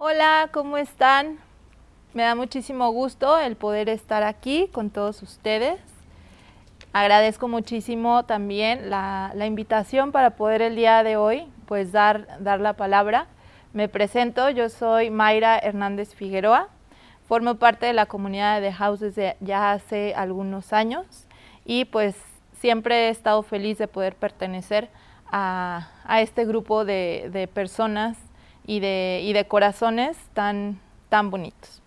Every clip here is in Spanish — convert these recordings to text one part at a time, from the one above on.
Hola, ¿cómo están? Me da muchísimo gusto el poder estar aquí con todos ustedes. Agradezco muchísimo también la, invitación para poder el día de hoy pues dar, dar la palabra. Me presento, yo soy Mayra Hernández Figueroa, formo parte de la comunidad de House desde ya hace algunos años y pues siempre he estado feliz de poder pertenecer a, este grupo de, personas y de, de, corazones tan, tan bonitos.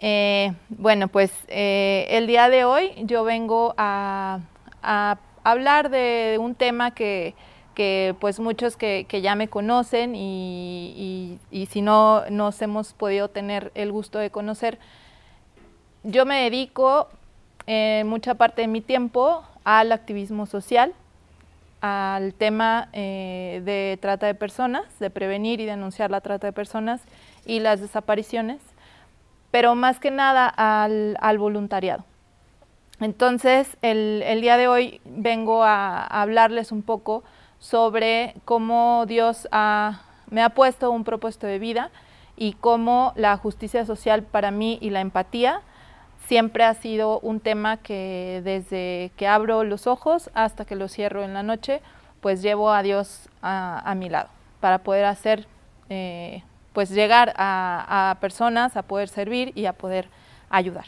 Eh, bueno, pues eh, el día de hoy yo vengo a, hablar de un tema que, pues muchos que, ya me conocen y, si no nos hemos podido tener el gusto de conocer, yo me dedico eh, mucha parte de mi tiempo al activismo social, al tema de trata de personas, de prevenir y denunciar la trata de personas y las desapariciones pero más que nada al, voluntariado. Entonces, el, día de hoy vengo a, hablarles un poco sobre cómo Dios me ha puesto un propósito de vida y cómo la justicia social para mí y la empatía siempre ha sido un tema que desde que abro los ojos hasta que los cierro en la noche, pues llevo a Dios a, mi lado para poder hacer eh, pues llegar a, personas, a poder servir y a poder ayudar.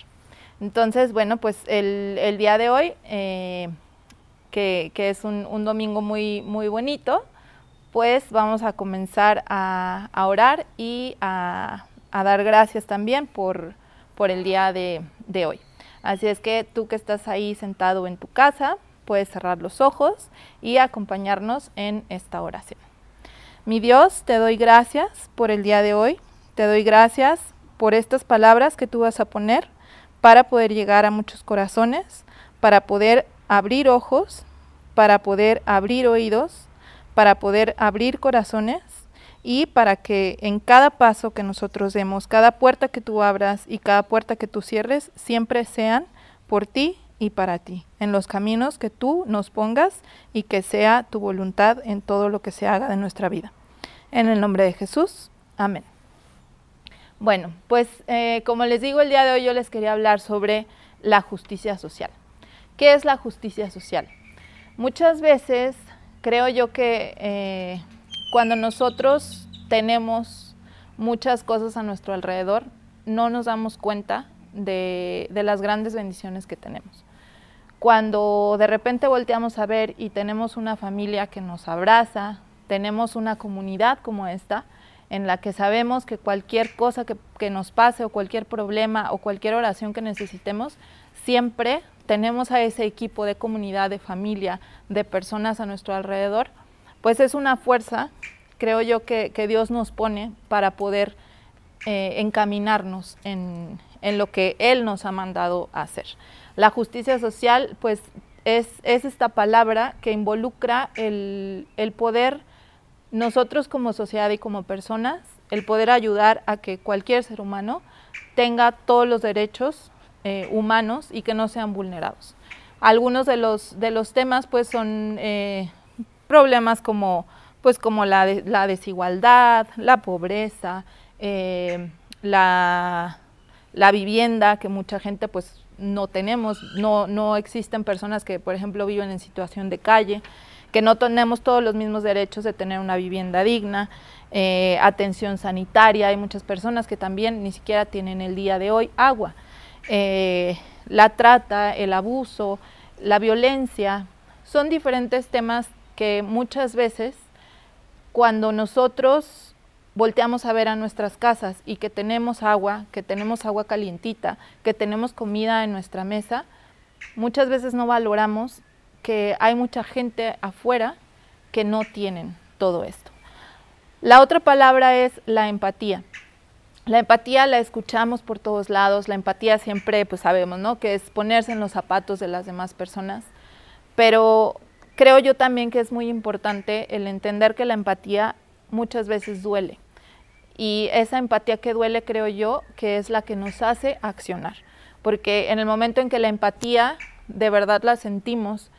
Entonces, bueno, pues el, día de hoy, eh, que, es un, domingo muy, muy bonito, pues vamos a comenzar a, orar y a, dar gracias también por, por el día de, de hoy. Así es que tú que estás ahí sentado en tu casa, puedes cerrar los ojos y acompañarnos en esta oración. Mi Dios, te doy gracias por el día de hoy. Te doy gracias por estas palabras que tú vas a poner para poder llegar a muchos corazones, para poder abrir ojos, para poder abrir oídos, para poder abrir corazones y para que en cada paso que nosotros demos, cada puerta que tú abras y cada puerta que tú cierres, siempre sean por ti y para ti, en los caminos que tú nos pongas y que sea tu voluntad en todo lo que se haga de nuestra vida. En el nombre de Jesús. Amén. Bueno, pues eh, como les digo, el día de hoy yo les quería hablar sobre la justicia social. ¿Qué es la justicia social? Muchas veces creo yo que eh, cuando nosotros tenemos muchas cosas a nuestro alrededor, no nos damos cuenta de, las grandes bendiciones que tenemos. Cuando de repente volteamos a ver y tenemos una familia que nos abraza, tenemos una comunidad como esta en la que sabemos que cualquier cosa que, nos pase o cualquier problema o cualquier oración que necesitemos, siempre tenemos a ese equipo de comunidad, de familia, de personas a nuestro alrededor, pues es una fuerza, creo yo, que, Dios nos pone para poder eh, encaminarnos en, lo que Él nos ha mandado a hacer. La justicia social, pues, es, esta palabra que involucra el, el poder nosotros como sociedad y como personas, el poder ayudar a que cualquier ser humano tenga todos los derechos eh, humanos y que no sean vulnerados. Algunos de los, de los temas pues son eh, problemas como, pues, como la, la desigualdad, la pobreza, eh, la, la, vivienda, que mucha gente pues no tenemos, no, no existen personas que por ejemplo viven en situación de calle que no tenemos todos los mismos derechos de tener una vivienda digna, eh, atención sanitaria, hay muchas personas que también ni siquiera tienen el día de hoy agua. Eh, la trata, el abuso, la violencia, son diferentes temas que muchas veces cuando nosotros volteamos a ver a nuestras casas y que tenemos agua, que tenemos agua calientita, que tenemos comida en nuestra mesa, muchas veces no valoramos que hay mucha gente afuera que no tienen todo esto. La otra palabra es la empatía. La empatía la escuchamos por todos lados, la empatía siempre pues sabemos, ¿no? Que es ponerse en los zapatos de las demás personas, pero creo yo también que es muy importante el entender que la empatía muchas veces duele. Y esa empatía que duele creo yo que es la que nos hace accionar, porque en el momento en que la empatía de verdad la sentimos,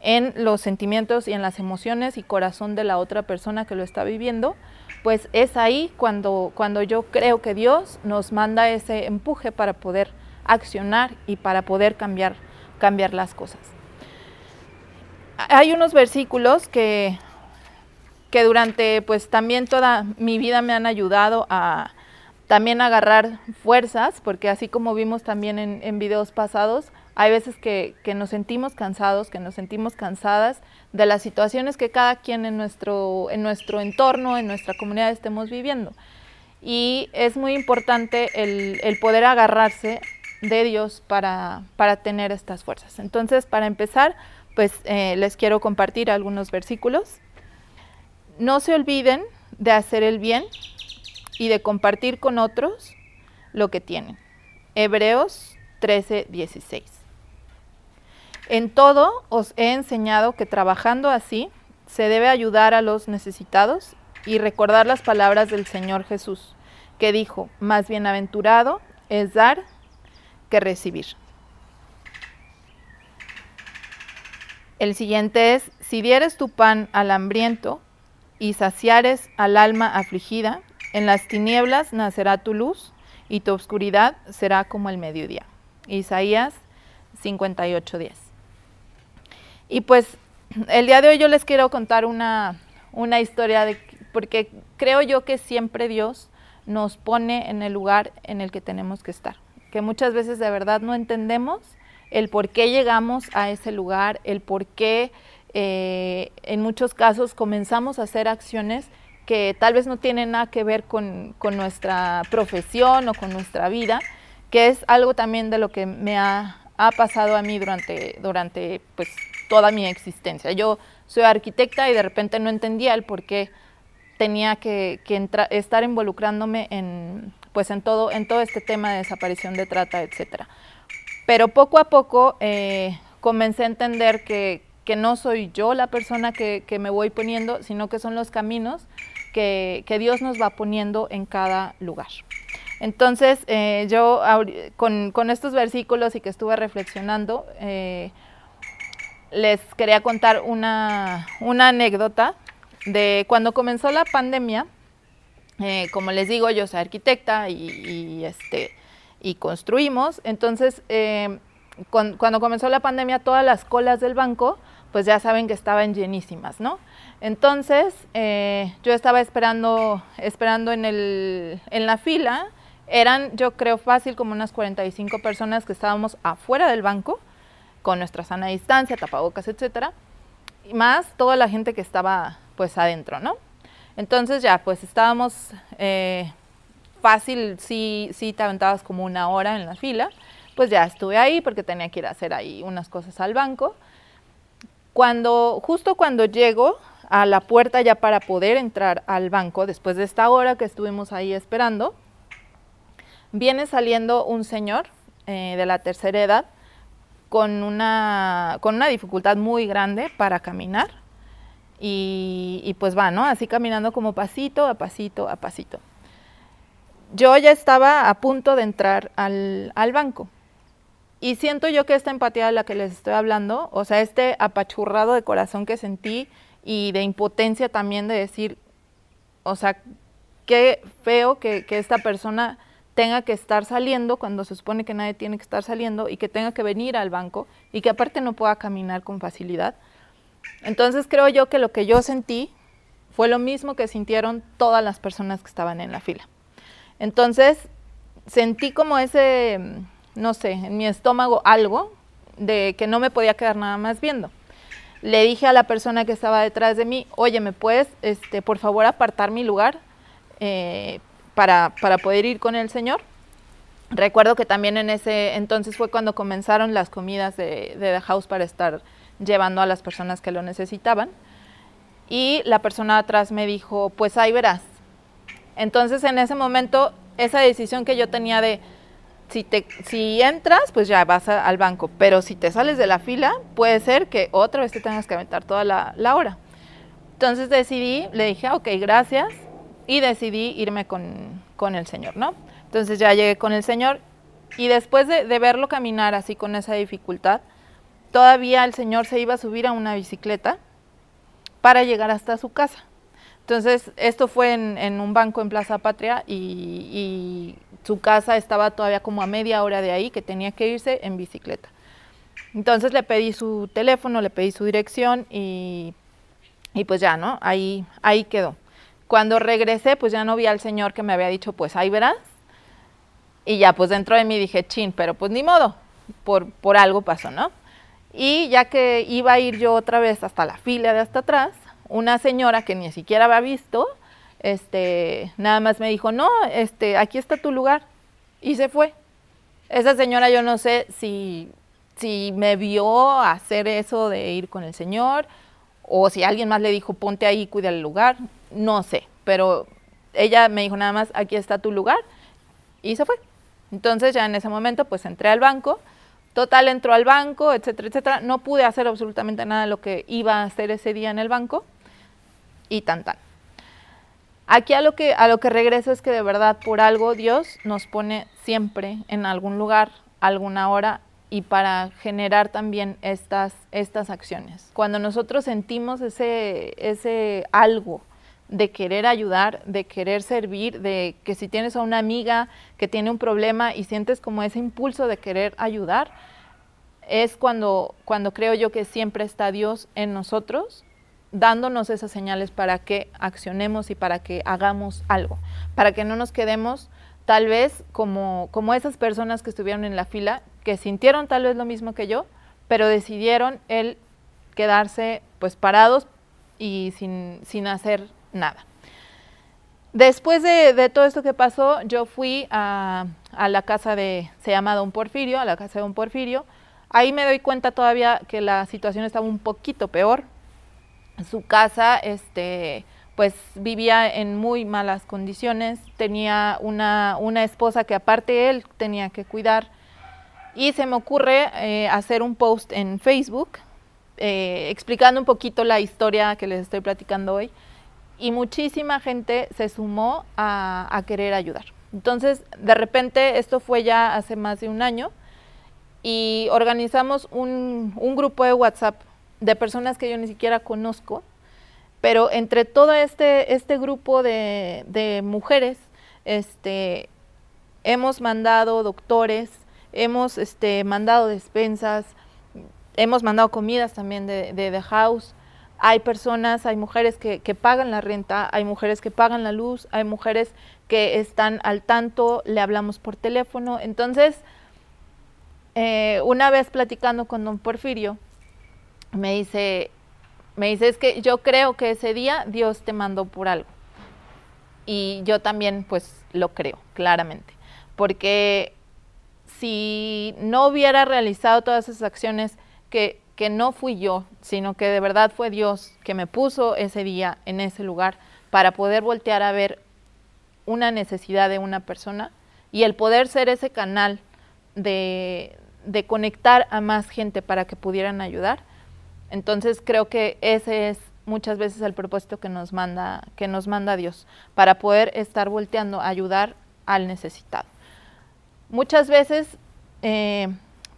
en los sentimientos y en las emociones y corazón de la otra persona que lo está viviendo, pues es ahí cuando, cuando yo creo que Dios nos manda ese empuje para poder accionar y para poder cambiar, cambiar las cosas. Hay unos versículos que, que durante pues también toda mi vida me han ayudado a también agarrar fuerzas, porque así como vimos también en, en videos pasados, hay veces que, nos sentimos cansados, que nos sentimos cansadas de las situaciones que cada quien en nuestro, en nuestro entorno, en nuestra comunidad estemos viviendo. Y es muy importante el, poder agarrarse de Dios para, para, tener estas fuerzas. Entonces, para empezar, pues eh, les quiero compartir algunos versículos. No se olviden de hacer el bien y de compartir con otros lo que tienen. Hebreos 13, 16. En todo os he enseñado que trabajando así se debe ayudar a los necesitados y recordar las palabras del Señor Jesús, que dijo, más bienaventurado es dar que recibir. El siguiente es, si dieres tu pan al hambriento y saciares al alma afligida, en las tinieblas nacerá tu luz y tu oscuridad será como el mediodía. Isaías 58:10. Y pues el día de hoy yo les quiero contar una, una historia de, porque creo yo que siempre Dios nos pone en el lugar en el que tenemos que estar, que muchas veces de verdad no entendemos el por qué llegamos a ese lugar, el por qué eh, en muchos casos comenzamos a hacer acciones que tal vez no tienen nada que ver con, con, nuestra profesión o con nuestra vida, que es algo también de lo que me ha, ha pasado a mí durante, durante pues, toda mi existencia. Yo soy arquitecta y de repente no entendía el por qué tenía que, estar involucrándome en, pues en, todo, en todo este tema de desaparición de trata, etc. Pero poco a poco eh, comencé a entender que, no soy yo la persona que, me voy poniendo, sino que son los caminos que, Dios nos va poniendo en cada lugar. Entonces, eh, yo con, estos versículos y que estuve reflexionando, eh, les quería contar una, anécdota de cuando comenzó la pandemia. Como les digo, yo soy arquitecta y, este, y construimos. Entonces, eh, cuando comenzó la pandemia, todas las colas del banco, pues ya saben que estaban llenísimas, ¿no? Entonces, eh, yo estaba esperando, esperando en, el, en la fila. Eran, yo creo, fácil como unas 45 personas que estábamos afuera del banco con nuestra sana distancia, tapabocas, etcétera, y más toda la gente que estaba pues adentro, ¿no? Entonces ya, pues estábamos eh, fácil, sí, sí te aventabas como una hora en la fila, pues ya estuve ahí porque tenía que ir a hacer ahí unas cosas al banco. Cuando, justo cuando llego a la puerta ya para poder entrar al banco, después de esta hora que estuvimos ahí esperando, viene saliendo un señor eh, de la tercera edad con una, con una dificultad muy grande para caminar. Y, pues va, ¿no? Así caminando como pasito a pasito a pasito. Yo ya estaba a punto de entrar al, banco. Y siento yo que esta empatía de la que les estoy hablando, o sea, este apachurrado de corazón que sentí y de impotencia también de decir, o sea, qué feo que, que esta persona tenga que estar saliendo cuando se supone que nadie tiene que estar saliendo y que tenga que venir al banco y que aparte no pueda caminar con facilidad. Entonces creo yo que lo que yo sentí fue lo mismo que sintieron todas las personas que estaban en la fila. Entonces sentí como ese, no sé, en mi estómago algo de que no me podía quedar nada más viendo. Le dije a la persona que estaba detrás de mí, oye, ¿me puedes, este, por favor, apartar mi lugar? Eh, para, poder ir con el Señor. Recuerdo que también en ese entonces fue cuando comenzaron las comidas de, de The House para estar llevando a las personas que lo necesitaban. Y la persona atrás me dijo, pues ahí verás. Entonces en ese momento, esa decisión que yo tenía de, si, te, si entras, pues ya vas al banco, pero si te sales de la fila, puede ser que otra vez te tengas que aventar toda la, hora. Entonces decidí, le dije, ok, gracias, y decidí irme con, el Señor, ¿no? Entonces ya llegué con el Señor y después de, verlo caminar así con esa dificultad, todavía el Señor se iba a subir a una bicicleta para llegar hasta su casa. Entonces, esto fue en, un banco en Plaza Patria y, su casa estaba todavía como a media hora de ahí, que tenía que irse en bicicleta. Entonces le pedí su teléfono, le pedí su dirección y, pues ya, ¿no? Ahí, ahí quedó. Cuando regresé, pues ya no vi al señor que me había dicho, pues ahí verás. Y ya, pues dentro de mí dije, chin, pero pues ni modo, por, por algo pasó, ¿no? Y ya que iba a ir yo otra vez hasta la fila de hasta atrás, una señora que ni siquiera había visto, este, nada más me dijo, no, este, aquí está tu lugar. Y se fue. Esa señora yo no sé si, si me vio hacer eso de ir con el señor o si alguien más le dijo, ponte ahí, cuida el lugar, no sé. Pero ella me dijo nada más, aquí está tu lugar y se fue. Entonces ya en ese momento pues entré al banco, total entró al banco, etcétera, etcétera. No pude hacer absolutamente nada de lo que iba a hacer ese día en el banco y tan tan. Aquí a lo que a lo que regreso es que de verdad por algo Dios nos pone siempre en algún lugar, alguna hora y para generar también estas estas acciones. Cuando nosotros sentimos ese ese algo de querer ayudar, de querer servir, de que si tienes a una amiga que tiene un problema y sientes como ese impulso de querer ayudar, es cuando, cuando creo yo que siempre está Dios en nosotros dándonos esas señales para que accionemos y para que hagamos algo, para que no nos quedemos tal vez como, como esas personas que estuvieron en la fila, que sintieron tal vez lo mismo que yo, pero decidieron el quedarse pues parados y sin, sin hacer nada. Después de, todo esto que pasó, yo fui a, a, la casa de, se llama Don Porfirio, a la casa de Don Porfirio. Ahí me doy cuenta todavía que la situación estaba un poquito peor, su casa, este, pues vivía en muy malas condiciones, tenía una, una esposa que aparte él tenía que cuidar. Y se me ocurre eh, hacer un post en Facebook eh, explicando un poquito la historia que les estoy platicando hoy. Y muchísima gente se sumó a, a querer ayudar. Entonces, de repente, esto fue ya hace más de un año y organizamos un, un grupo de WhatsApp de personas que yo ni siquiera conozco, pero entre todo este, este grupo de, mujeres, este, hemos mandado doctores, hemos este, mandado despensas, hemos mandado comidas también de, de House. Hay personas, hay mujeres que, pagan la renta, hay mujeres que pagan la luz, hay mujeres que están al tanto, le hablamos por teléfono. Entonces, eh, una vez platicando con don Porfirio, me dice, me dice, es que yo creo que ese día Dios te mandó por algo. Y yo también pues lo creo, claramente. Porque si no hubiera realizado todas esas acciones que, que no fui yo, sino que de verdad fue Dios que me puso ese día en ese lugar para poder voltear a ver una necesidad de una persona y el poder ser ese canal de, de conectar a más gente para que pudieran ayudar, entonces creo que ese es muchas veces el propósito que nos manda, que nos manda Dios, para poder estar volteando a ayudar al necesitado. Muchas veces eh,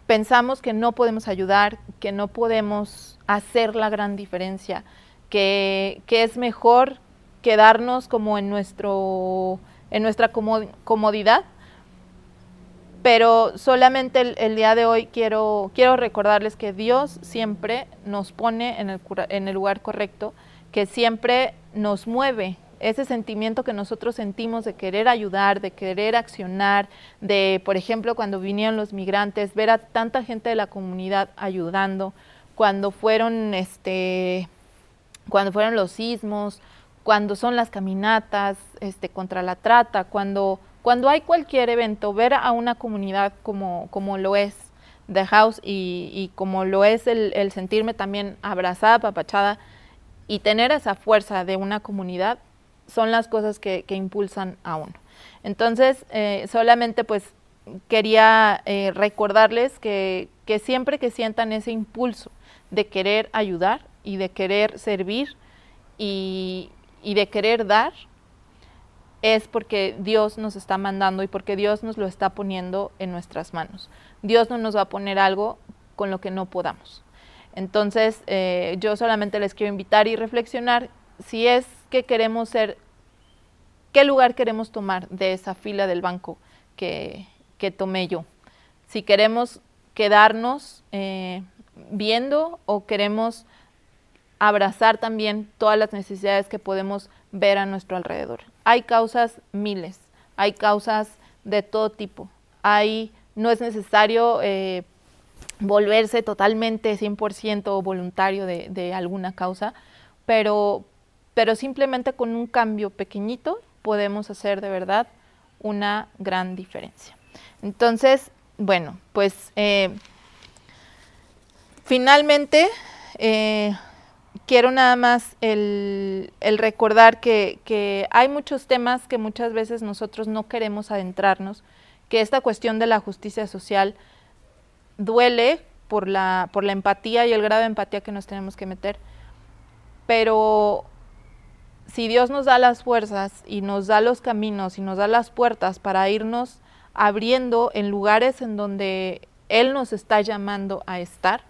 pensamos que no podemos ayudar, que no podemos hacer la gran diferencia, que, que es mejor quedarnos como en, nuestro, en nuestra comodidad pero solamente el, día de hoy quiero, quiero recordarles que Dios siempre nos pone en el, en el lugar correcto, que siempre nos mueve. Ese sentimiento que nosotros sentimos de querer ayudar, de querer accionar, de, por ejemplo, cuando vinieron los migrantes, ver a tanta gente de la comunidad ayudando, cuando fueron, este, cuando fueron los sismos, cuando son las caminatas este, contra la trata, cuando cuando hay cualquier evento, ver a una comunidad como, como lo es The House y, como lo es el, sentirme también abrazada, papachada y tener esa fuerza de una comunidad, son las cosas que, impulsan a uno. Entonces, eh, solamente pues quería eh, recordarles que, que siempre que sientan ese impulso de querer ayudar y de querer servir y de querer dar, es porque Dios nos está mandando y porque Dios nos lo está poniendo en nuestras manos. Dios no nos va a poner algo con lo que no podamos. Entonces, eh, yo solamente les quiero invitar y reflexionar si es que queremos ser, qué lugar queremos tomar de esa fila del banco que, que tomé yo. Si queremos quedarnos eh, viendo o queremos abrazar también todas las necesidades que podemos ver a nuestro alrededor. Hay causas miles, hay causas de todo tipo. Hay, no es necesario eh, volverse totalmente 100% voluntario de, de, alguna causa, pero, pero simplemente con un cambio pequeñito podemos hacer de verdad una gran diferencia. Entonces, bueno, pues eh, finalmente eh, quiero nada más el, recordar que, hay muchos temas que muchas veces nosotros no queremos adentrarnos, que esta cuestión de la justicia social duele por la, por la empatía y el grado de empatía que nos tenemos que meter, pero si Dios nos da las fuerzas y nos da los caminos y nos da las puertas para irnos abriendo en lugares en donde Él nos está llamando a estar,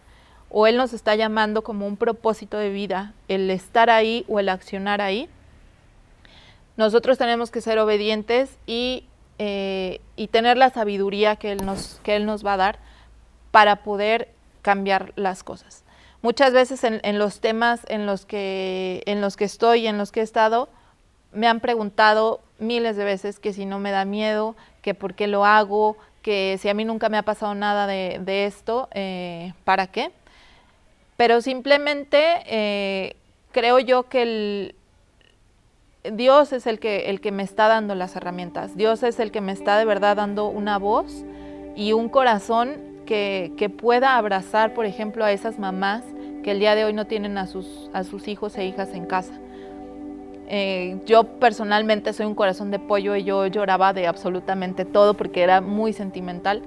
o Él nos está llamando como un propósito de vida, el estar ahí o el accionar ahí, nosotros tenemos que ser obedientes y, eh, y tener la sabiduría que él, nos, que él nos va a dar para poder cambiar las cosas. Muchas veces en, en, los temas en los, que, en los que estoy en los que he estado, me han preguntado miles de veces que si no me da miedo, que por qué lo hago, que si a mí nunca me ha pasado nada de, de esto, eh, ¿para qué? Pero simplemente eh, creo yo que el, Dios es el que, el que me está dando las herramientas, Dios es el que me está de verdad dando una voz y un corazón que, pueda abrazar, por ejemplo, a esas mamás que el día de hoy no tienen a sus, a sus hijos e hijas en casa. Eh, yo personalmente soy un corazón de pollo y yo lloraba de absolutamente todo porque era muy sentimental.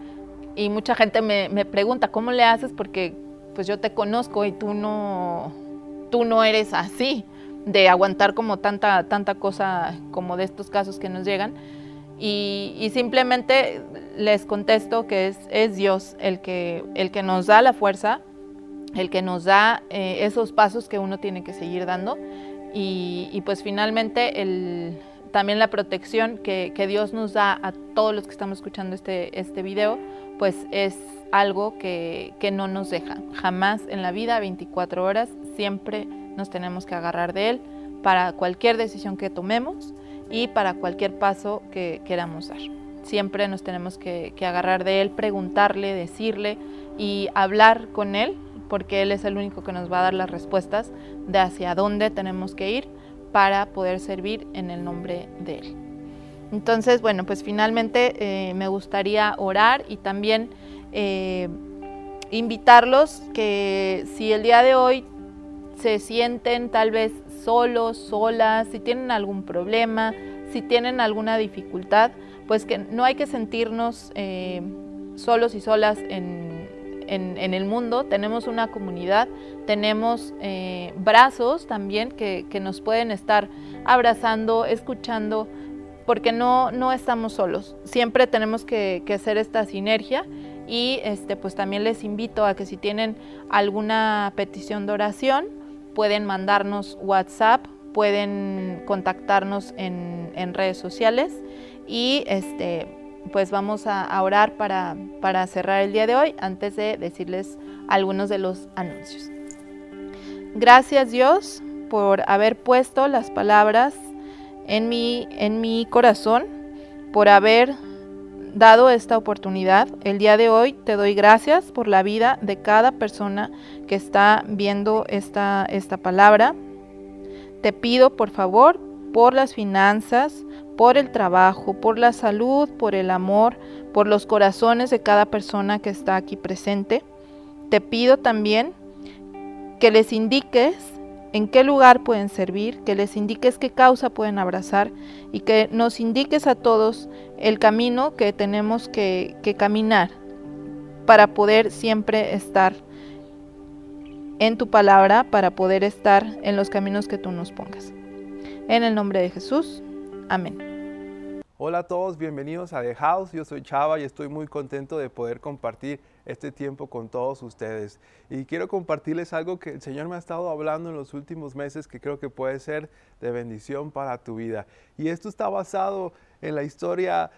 Y mucha gente me, me pregunta, ¿cómo le haces? Porque pues yo te conozco y tú no, tú no eres así, de aguantar como tanta, tanta cosa como de estos casos que nos llegan. Y, simplemente les contesto que es, es, Dios el que, el que nos da la fuerza, el que nos da eh, esos pasos que uno tiene que seguir dando. Y, pues finalmente el, también la protección que, que, Dios nos da a todos los que estamos escuchando este, este video, pues es algo que, no nos deja. Jamás en la vida, 24 horas, siempre nos tenemos que agarrar de Él para cualquier decisión que tomemos y para cualquier paso que queramos dar. Siempre nos tenemos que, agarrar de Él, preguntarle, decirle y hablar con Él, porque Él es el único que nos va a dar las respuestas de hacia dónde tenemos que ir para poder servir en el nombre de Él. Entonces, bueno, pues finalmente eh, me gustaría orar y también eh, invitarlos que si el día de hoy se sienten tal vez solos, solas, si tienen algún problema, si tienen alguna dificultad, pues que no hay que sentirnos eh, solos y solas en, el mundo. Tenemos una comunidad, tenemos brazos también que, nos pueden estar abrazando, escuchando, porque no, no estamos solos. Siempre tenemos que, hacer esta sinergia y este, pues también les invito a que si tienen alguna petición de oración, pueden mandarnos WhatsApp, pueden contactarnos en, redes sociales y este, pues vamos a, orar para, para cerrar el día de hoy antes de decirles algunos de los anuncios. Gracias Dios por haber puesto las palabras en mi, en mi corazón, por haber dado esta oportunidad. El día de hoy te doy gracias por la vida de cada persona que está viendo esta, esta palabra. Te pido por favor por las finanzas, por el trabajo, por la salud, por el amor, por los corazones de cada persona que está aquí presente. Te pido también que les indiques en qué lugar pueden servir, que les indiques qué causa pueden abrazar y que nos indiques a todos el camino que tenemos que, caminar para poder siempre estar en tu palabra, para poder estar en los caminos que tú nos pongas. En el nombre de Jesús. Amén. Hola a todos, bienvenidos a The House. Yo soy Chava y estoy muy contento de poder compartir este tiempo con todos ustedes. Y quiero compartirles algo que el Señor me ha estado hablando en los últimos meses que creo que puede ser de bendición para tu vida. Y esto está basado en la historia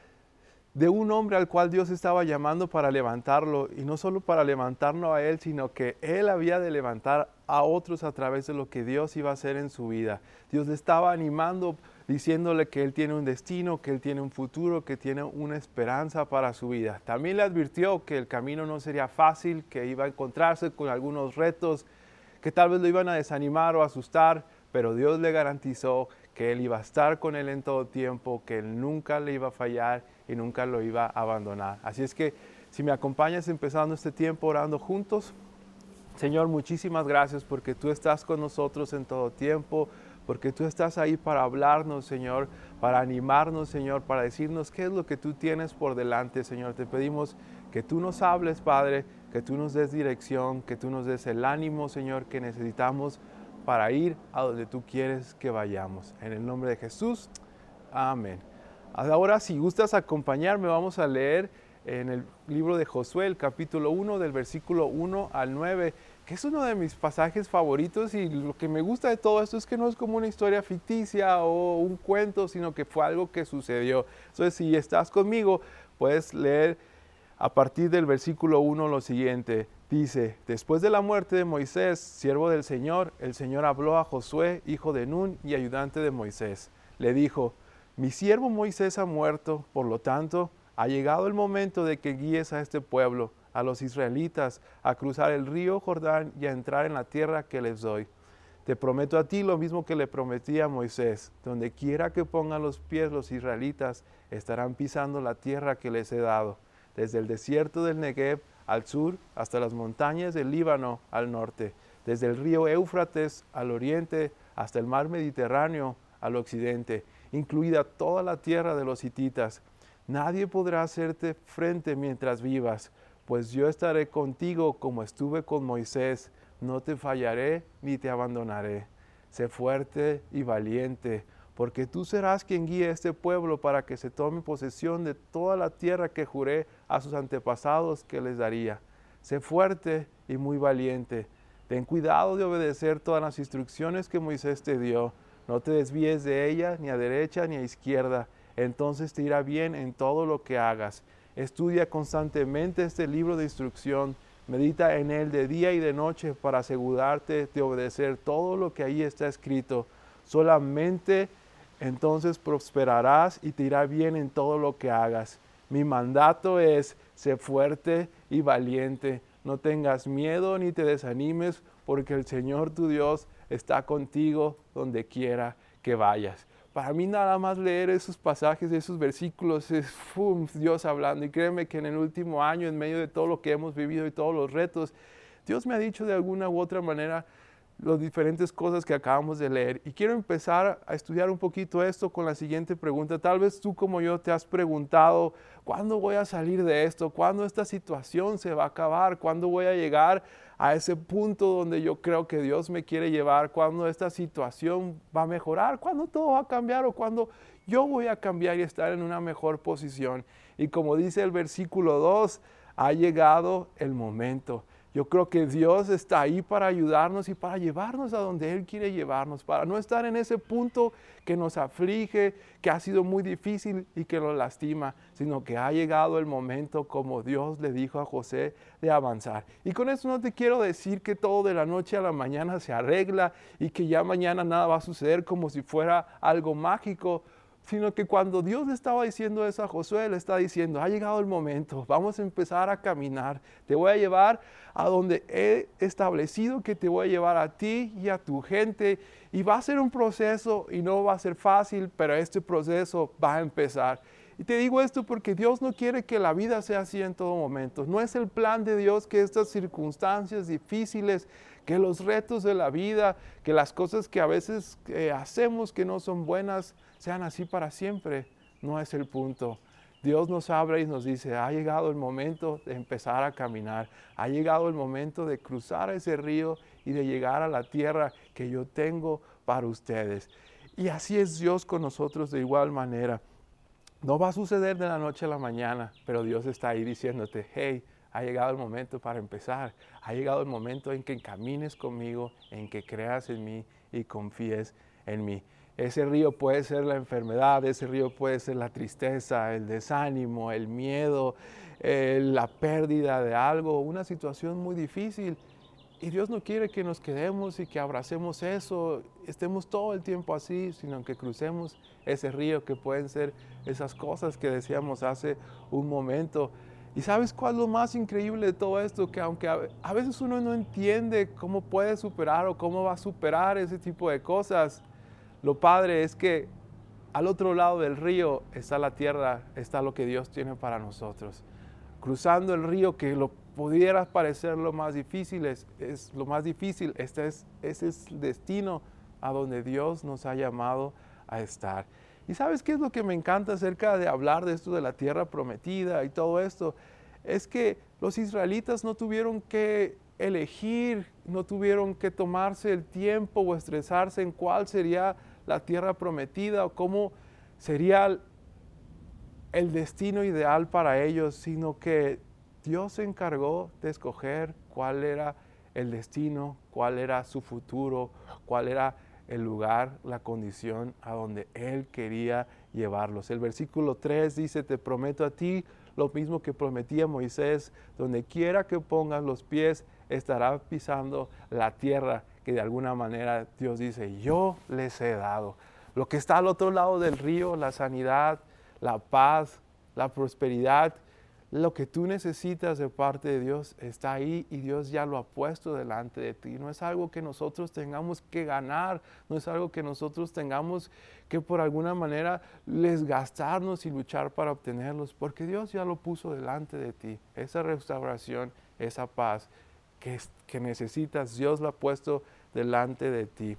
de un hombre al cual Dios estaba llamando para levantarlo, y no solo para levantarlo a él, sino que él había de levantar a otros a través de lo que Dios iba a hacer en su vida. Dios le estaba animando diciéndole que Él tiene un destino, que Él tiene un futuro, que tiene una esperanza para su vida. También le advirtió que el camino no sería fácil, que iba a encontrarse con algunos retos, que tal vez lo iban a desanimar o asustar, pero Dios le garantizó que Él iba a estar con Él en todo tiempo, que Él nunca le iba a fallar y nunca lo iba a abandonar. Así es que si me acompañas empezando este tiempo orando juntos, Señor, muchísimas gracias porque tú estás con nosotros en todo tiempo porque tú estás ahí para hablarnos, Señor, para animarnos, Señor, para decirnos qué es lo que tú tienes por delante, Señor. Te pedimos que tú nos hables, Padre, que tú nos des dirección, que tú nos des el ánimo, Señor, que necesitamos para ir a donde tú quieres que vayamos. En el nombre de Jesús, amén. Ahora, si gustas acompañarme, vamos a leer en el libro de Josué, el capítulo 1, del versículo 1 al 9 que es uno de mis pasajes favoritos y lo que me gusta de todo esto es que no es como una historia ficticia o un cuento, sino que fue algo que sucedió. Entonces, si estás conmigo, puedes leer a partir del versículo 1 lo siguiente. Dice, después de la muerte de Moisés, siervo del Señor, el Señor habló a Josué, hijo de Nun y ayudante de Moisés. Le dijo, mi siervo Moisés ha muerto, por lo tanto, ha llegado el momento de que guíes a este pueblo a los israelitas a cruzar el río Jordán y a entrar en la tierra que les doy. Te prometo a ti lo mismo que le prometí a Moisés, donde quiera que pongan los pies los israelitas, estarán pisando la tierra que les he dado, desde el desierto del Negev al sur hasta las montañas del Líbano al norte, desde el río Éufrates al oriente hasta el mar Mediterráneo al occidente, incluida toda la tierra de los hititas. Nadie podrá hacerte frente mientras vivas, pues yo estaré contigo como estuve con Moisés, no te fallaré ni te abandonaré. Sé fuerte y valiente, porque tú serás quien guíe a este pueblo para que se tome posesión de toda la tierra que juré a sus antepasados que les daría. Sé fuerte y muy valiente. Ten cuidado de obedecer todas las instrucciones que Moisés te dio. No te desvíes de ella ni a derecha ni a izquierda. Entonces te irá bien en todo lo que hagas Estudia constantemente este libro de instrucción, medita en él de día y de noche para asegurarte de obedecer todo lo que ahí está escrito. Solamente entonces prosperarás y te irá bien en todo lo que hagas. Mi mandato es, sé fuerte y valiente, no tengas miedo ni te desanimes, porque el Señor tu Dios está contigo donde quiera que vayas. Para mí nada más leer esos pasajes, esos versículos, es Dios hablando. Y créeme que en el último año, en medio de todo lo que hemos vivido y todos los retos, Dios me ha dicho de alguna u otra manera las diferentes cosas que acabamos de leer. Y quiero empezar a estudiar un poquito esto con la siguiente pregunta. Tal vez tú como yo te has preguntado, ¿cuándo voy a salir de esto? ¿Cuándo esta situación se va a acabar? ¿Cuándo voy a llegar a ese punto donde yo creo que Dios me quiere llevar, cuando esta situación va a mejorar, cuando todo va a cambiar o cuando yo voy a cambiar y estar en una mejor posición. Y como dice el versículo 2, ha llegado el momento. Yo creo que Dios está ahí para ayudarnos y para llevarnos a donde Él quiere llevarnos, para no estar en ese punto que nos aflige, que ha sido muy difícil y que nos lastima, sino que ha llegado el momento, como Dios le dijo a José, de avanzar. Y con eso no te quiero decir que todo de la noche a la mañana se arregla y que ya mañana nada va a suceder como si fuera algo mágico, sino que cuando Dios le estaba diciendo eso a Josué, le está diciendo, ha llegado el momento, vamos a empezar a caminar, te voy a llevar a donde he establecido que te voy a llevar a ti y a tu gente, y va a ser un proceso y no va a ser fácil, pero este proceso va a empezar. Y te digo esto porque Dios no quiere que la vida sea así en todo momento. No es el plan de Dios que estas circunstancias difíciles, que los retos de la vida, que las cosas que a veces eh, hacemos que no son buenas, sean así para siempre. No es el punto. Dios nos abre y nos dice, ha llegado el momento de empezar a caminar, ha llegado el momento de cruzar ese río y de llegar a la tierra que yo tengo para ustedes. Y así es Dios con nosotros de igual manera. No va a suceder de la noche a la mañana, pero Dios está ahí diciéndote, hey, ha llegado el momento para empezar, ha llegado el momento en que camines conmigo, en que creas en mí y confíes en mí. Ese río puede ser la enfermedad, ese río puede ser la tristeza, el desánimo, el miedo, eh, la pérdida de algo, una situación muy difícil. Y Dios no quiere que nos quedemos y que abracemos eso, estemos todo el tiempo así, sino que crucemos ese río que pueden ser esas cosas que decíamos hace un momento. Y sabes cuál es lo más increíble de todo esto, que aunque a veces uno no entiende cómo puede superar o cómo va a superar ese tipo de cosas, lo padre es que al otro lado del río está la tierra, está lo que Dios tiene para nosotros. Cruzando el río que lo pudiera parecer lo más difícil, es, lo más difícil, este es, ese es el destino a donde Dios nos ha llamado a estar. ¿Y sabes qué es lo que me encanta acerca de hablar de esto de la tierra prometida y todo esto? Es que los israelitas no tuvieron que elegir, no tuvieron que tomarse el tiempo o estresarse en cuál sería la tierra prometida o cómo sería el destino ideal para ellos, sino que Dios se encargó de escoger cuál era el destino, cuál era su futuro, cuál era el lugar, la condición a donde Él quería llevarlos. El versículo 3 dice, te prometo a ti lo mismo que prometía Moisés, donde quiera que pongas los pies, estará pisando la tierra que de alguna manera Dios dice, yo les he dado. Lo que está al otro lado del río, la sanidad, la paz, la prosperidad, lo que tú necesitas de parte de Dios está ahí y Dios ya lo ha puesto delante de ti. No es algo que nosotros tengamos que ganar, no es algo que nosotros tengamos que por alguna manera desgastarnos y luchar para obtenerlos, porque Dios ya lo puso delante de ti. Esa restauración, esa paz que, que necesitas, Dios lo ha puesto delante de ti.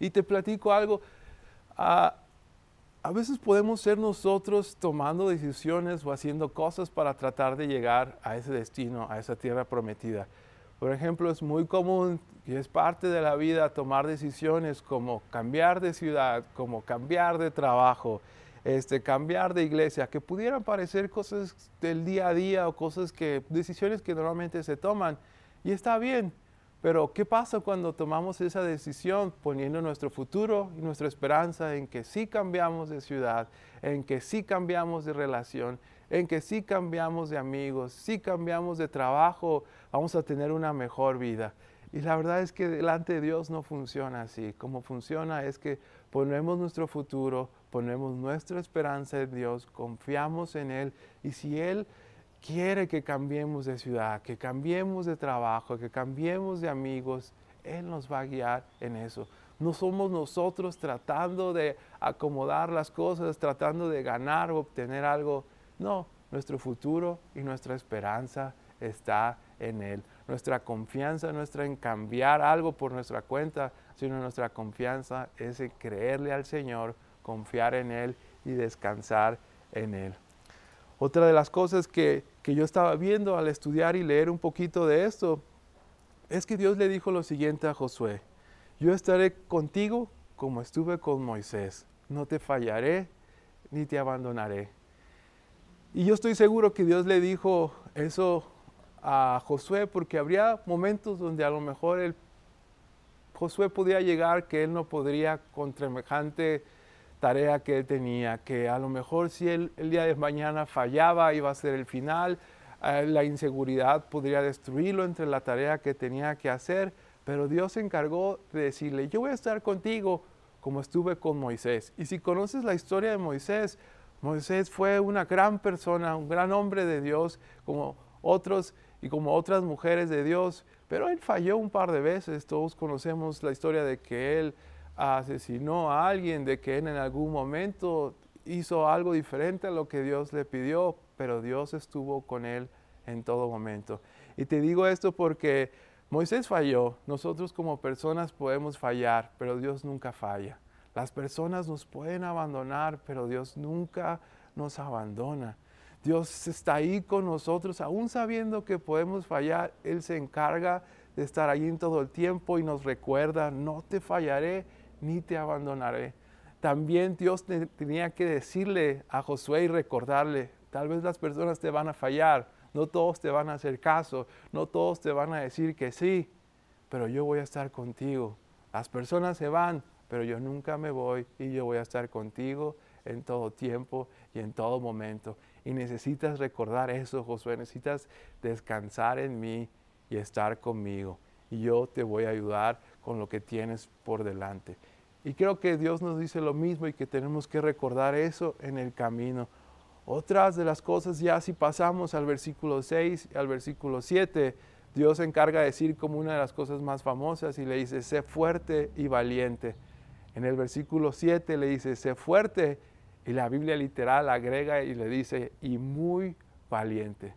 Y te platico algo. Ah, a veces podemos ser nosotros tomando decisiones o haciendo cosas para tratar de llegar a ese destino, a esa tierra prometida. Por ejemplo, es muy común y es parte de la vida tomar decisiones como cambiar de ciudad, como cambiar de trabajo, este, cambiar de iglesia, que pudieran parecer cosas del día a día o cosas que, decisiones que normalmente se toman. Y está bien, pero ¿qué pasa cuando tomamos esa decisión poniendo nuestro futuro y nuestra esperanza en que sí cambiamos de ciudad, en que sí cambiamos de relación, en que sí cambiamos de amigos, sí cambiamos de trabajo, vamos a tener una mejor vida? Y la verdad es que delante de Dios no funciona así. Como funciona es que ponemos nuestro futuro, ponemos nuestra esperanza en Dios, confiamos en Él y si Él quiere que cambiemos de ciudad, que cambiemos de trabajo, que cambiemos de amigos, Él nos va a guiar en eso. No somos nosotros tratando de acomodar las cosas, tratando de ganar o obtener algo. No, nuestro futuro y nuestra esperanza está en Él. Nuestra confianza no está en cambiar algo por nuestra cuenta, sino nuestra confianza es en creerle al Señor, confiar en Él y descansar en Él. Otra de las cosas que, yo estaba viendo al estudiar y leer un poquito de esto es que Dios le dijo lo siguiente a Josué, yo estaré contigo como estuve con Moisés, no te fallaré ni te abandonaré. Y yo estoy seguro que Dios le dijo eso a Josué porque habría momentos donde a lo mejor el, Josué podía llegar que él no podría con semejante tarea que él tenía, que a lo mejor si él el día de mañana fallaba iba a ser el final, eh, la inseguridad podría destruirlo entre la tarea que tenía que hacer, pero Dios se encargó de decirle, yo voy a estar contigo como estuve con Moisés. Y si conoces la historia de Moisés, Moisés fue una gran persona, un gran hombre de Dios, como otros y como otras mujeres de Dios, pero él falló un par de veces. Todos conocemos la historia de que él asesinó a alguien, de que él en algún momento hizo algo diferente a lo que Dios le pidió, pero Dios estuvo con él en todo momento. Y te digo esto porque Moisés falló, nosotros como personas podemos fallar, pero Dios nunca falla. Las personas nos pueden abandonar, pero Dios nunca nos abandona. Dios está ahí con nosotros, aún sabiendo que podemos fallar, Él se encarga de estar ahí en todo el tiempo y nos recuerda, no te fallaré, ni te abandonaré. también Dios tenía que decirle a Josué y recordarle, tal vez las personas te van a fallar, no todos te van a hacer caso, no todos te van a decir que sí, pero yo voy a estar contigo. Las personas se van, pero yo nunca me voy y yo voy a estar contigo en todo tiempo y en todo momento. Y necesitas recordar eso, Josué, necesitas descansar en mí y estar conmigo. Y yo te voy a ayudar con lo que tienes por delante. Y creo que Dios nos dice lo mismo y que tenemos que recordar eso en el camino. Otras de las cosas, ya si pasamos al versículo 6 y al versículo 7, Dios se encarga de decir como una de las cosas más famosas y le dice, sé fuerte y valiente. En el versículo 7 le dice, sé fuerte y la Biblia literal agrega y le dice, y muy valiente.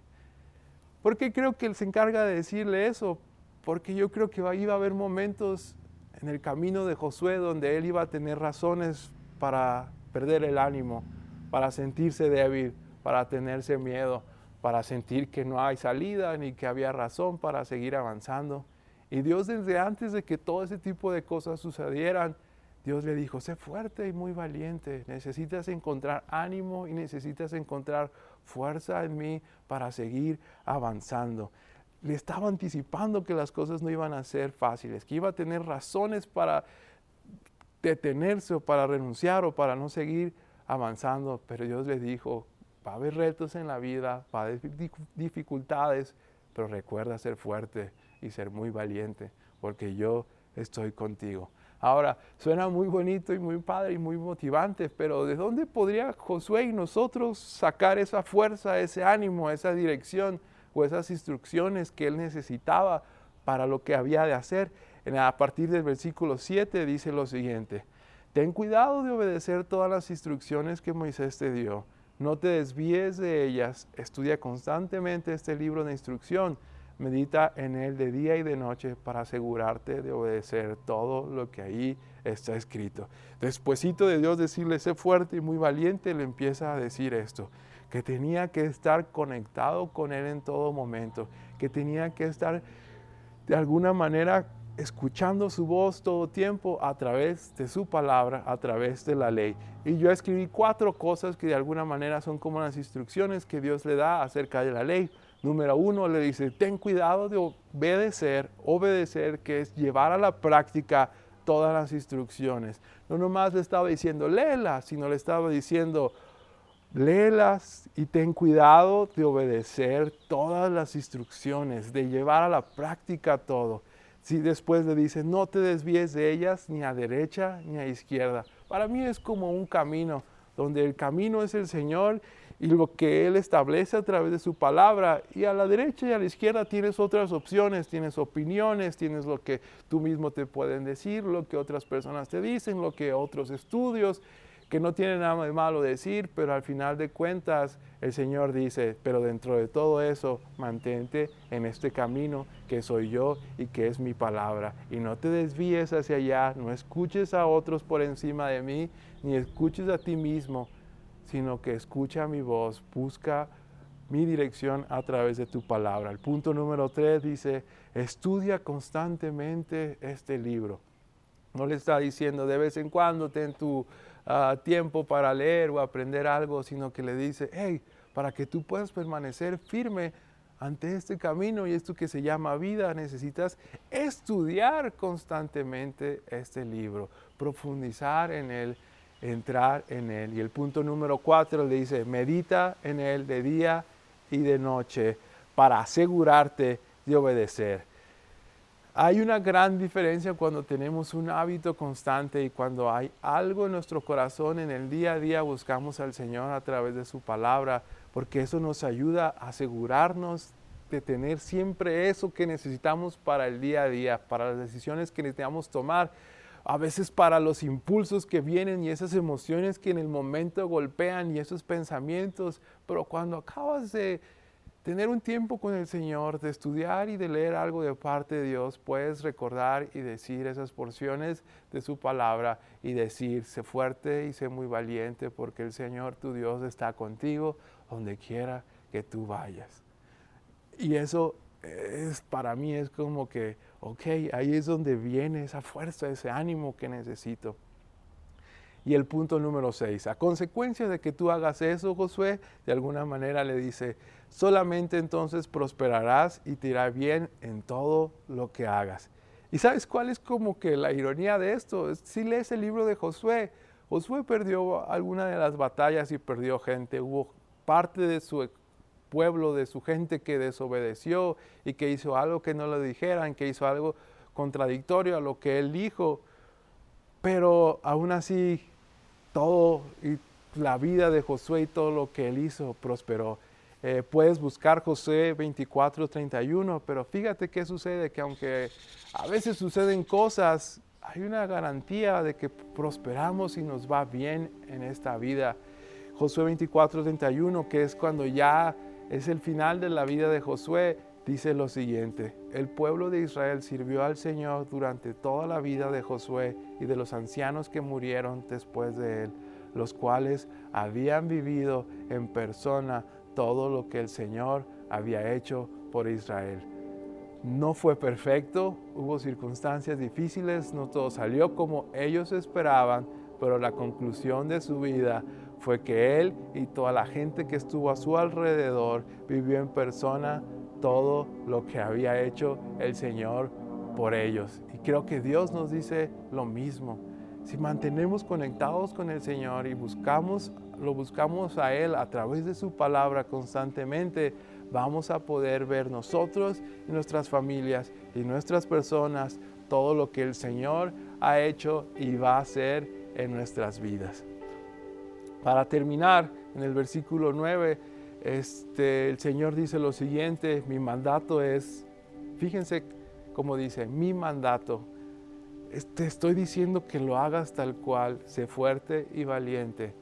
¿Por qué creo que Él se encarga de decirle eso? Porque yo creo que iba a haber momentos en el camino de Josué donde él iba a tener razones para perder el ánimo, para sentirse débil, para tenerse miedo, para sentir que no hay salida ni que había razón para seguir avanzando. Y Dios desde antes de que todo ese tipo de cosas sucedieran, Dios le dijo, sé fuerte y muy valiente, necesitas encontrar ánimo y necesitas encontrar fuerza en mí para seguir avanzando le estaba anticipando que las cosas no iban a ser fáciles, que iba a tener razones para detenerse o para renunciar o para no seguir avanzando, pero Dios le dijo, va a haber retos en la vida, va a haber dificultades, pero recuerda ser fuerte y ser muy valiente, porque yo estoy contigo. Ahora, suena muy bonito y muy padre y muy motivante, pero ¿de dónde podría Josué y nosotros sacar esa fuerza, ese ánimo, esa dirección? O esas instrucciones que él necesitaba para lo que había de hacer. A partir del versículo 7 dice lo siguiente, ten cuidado de obedecer todas las instrucciones que Moisés te dio, no te desvíes de ellas, estudia constantemente este libro de instrucción, medita en él de día y de noche para asegurarte de obedecer todo lo que ahí está escrito. Despuésito de Dios decirle, sé fuerte y muy valiente, le empieza a decir esto que tenía que estar conectado con Él en todo momento, que tenía que estar de alguna manera escuchando su voz todo tiempo a través de su palabra, a través de la ley. Y yo escribí cuatro cosas que de alguna manera son como las instrucciones que Dios le da acerca de la ley. Número uno, le dice, ten cuidado de obedecer, obedecer, que es llevar a la práctica todas las instrucciones. No nomás le estaba diciendo, léela, sino le estaba diciendo, Léelas y ten cuidado de obedecer todas las instrucciones, de llevar a la práctica todo. Si después le dice, no te desvíes de ellas ni a derecha ni a izquierda. Para mí es como un camino, donde el camino es el Señor y lo que Él establece a través de su palabra. Y a la derecha y a la izquierda tienes otras opciones, tienes opiniones, tienes lo que tú mismo te pueden decir, lo que otras personas te dicen, lo que otros estudios que no tiene nada de malo decir, pero al final de cuentas el Señor dice, pero dentro de todo eso, mantente en este camino que soy yo y que es mi palabra. Y no te desvíes hacia allá, no escuches a otros por encima de mí, ni escuches a ti mismo, sino que escucha mi voz, busca mi dirección a través de tu palabra. El punto número tres dice, estudia constantemente este libro. No le está diciendo de vez en cuando ten tu tiempo para leer o aprender algo, sino que le dice, hey, para que tú puedas permanecer firme ante este camino y esto que se llama vida, necesitas estudiar constantemente este libro, profundizar en él, entrar en él. Y el punto número cuatro le dice, medita en él de día y de noche para asegurarte de obedecer. Hay una gran diferencia cuando tenemos un hábito constante y cuando hay algo en nuestro corazón en el día a día buscamos al Señor a través de su palabra, porque eso nos ayuda a asegurarnos de tener siempre eso que necesitamos para el día a día, para las decisiones que necesitamos tomar, a veces para los impulsos que vienen y esas emociones que en el momento golpean y esos pensamientos, pero cuando acabas de tener un tiempo con el Señor, de estudiar y de leer algo de parte de Dios, puedes recordar y decir esas porciones de su palabra y decir, sé fuerte y sé muy valiente porque el Señor tu Dios está contigo donde quiera que tú vayas. Y eso es para mí es como que, ok, ahí es donde viene esa fuerza, ese ánimo que necesito. Y el punto número 6, a consecuencia de que tú hagas eso, Josué, de alguna manera le dice, solamente entonces prosperarás y te irá bien en todo lo que hagas. ¿Y sabes cuál es como que la ironía de esto? Si lees el libro de Josué, Josué perdió alguna de las batallas y perdió gente. Hubo parte de su pueblo, de su gente que desobedeció y que hizo algo que no le dijeran, que hizo algo contradictorio a lo que él dijo. Pero aún así, todo y la vida de Josué y todo lo que él hizo prosperó. Eh, puedes buscar José 24, 31, pero fíjate qué sucede, que aunque a veces suceden cosas, hay una garantía de que prosperamos y nos va bien en esta vida. Josué 24, 31, que es cuando ya es el final de la vida de Josué, dice lo siguiente, el pueblo de Israel sirvió al Señor durante toda la vida de Josué y de los ancianos que murieron después de él, los cuales habían vivido en persona todo lo que el Señor había hecho por Israel. No fue perfecto, hubo circunstancias difíciles, no todo salió como ellos esperaban, pero la conclusión de su vida fue que él y toda la gente que estuvo a su alrededor vivió en persona todo lo que había hecho el Señor por ellos. Y creo que Dios nos dice lo mismo. Si mantenemos conectados con el Señor y buscamos lo buscamos a Él a través de su palabra constantemente, vamos a poder ver nosotros y nuestras familias y nuestras personas todo lo que el Señor ha hecho y va a hacer en nuestras vidas. Para terminar, en el versículo 9, este, el Señor dice lo siguiente, mi mandato es, fíjense cómo dice, mi mandato, te estoy diciendo que lo hagas tal cual, sé fuerte y valiente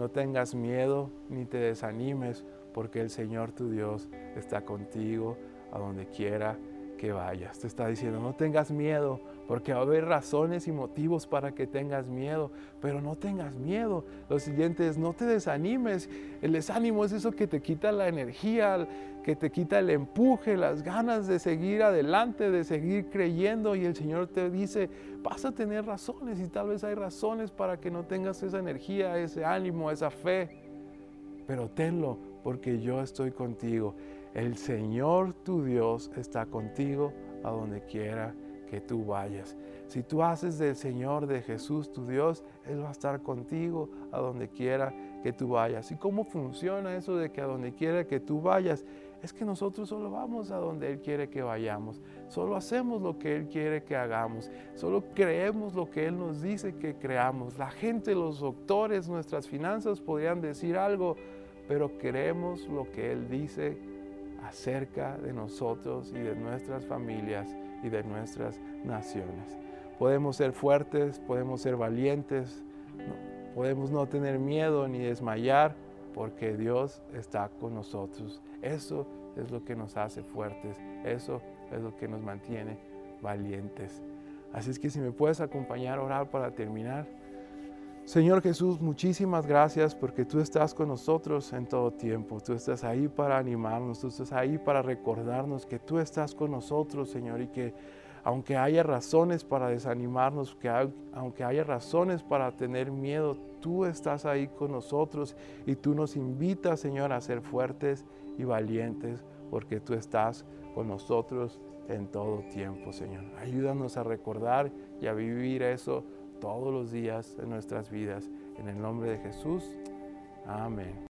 no tengas miedo ni te desanimes, porque el Señor tu Dios está contigo a donde quiera que vayas. Te está diciendo, no tengas miedo, porque va a haber razones y motivos para que tengas miedo, pero no tengas miedo. Lo siguiente es, no te desanimes. El desánimo es eso que te quita la energía, que te quita el empuje, las ganas de seguir adelante, de seguir creyendo. Y el Señor te dice, vas a tener razones y tal vez hay razones para que no tengas esa energía, ese ánimo, esa fe. Pero tenlo, porque yo estoy contigo. El Señor tu Dios está contigo a donde quiera que tú vayas. Si tú haces del Señor, de Jesús, tu Dios, Él va a estar contigo a donde quiera que tú vayas. ¿Y cómo funciona eso de que a donde quiera que tú vayas? Es que nosotros solo vamos a donde Él quiere que vayamos. Solo hacemos lo que Él quiere que hagamos. Solo creemos lo que Él nos dice que creamos. La gente, los doctores, nuestras finanzas podrían decir algo, pero creemos lo que Él dice acerca de nosotros y de nuestras familias y de nuestras naciones. Podemos ser fuertes, podemos ser valientes, podemos no tener miedo ni desmayar porque Dios está con nosotros. Eso es lo que nos hace fuertes, eso es lo que nos mantiene valientes. Así es que si me puedes acompañar a orar para terminar. Señor Jesús, muchísimas gracias porque tú estás con nosotros en todo tiempo. Tú estás ahí para animarnos, tú estás ahí para recordarnos que tú estás con nosotros, Señor, y que aunque haya razones para desanimarnos, que aunque haya razones para tener miedo, tú estás ahí con nosotros y tú nos invitas, Señor, a ser fuertes y valientes porque tú estás con nosotros en todo tiempo, Señor. Ayúdanos a recordar y a vivir eso todos los días de nuestras vidas. En el nombre de Jesús. Amén.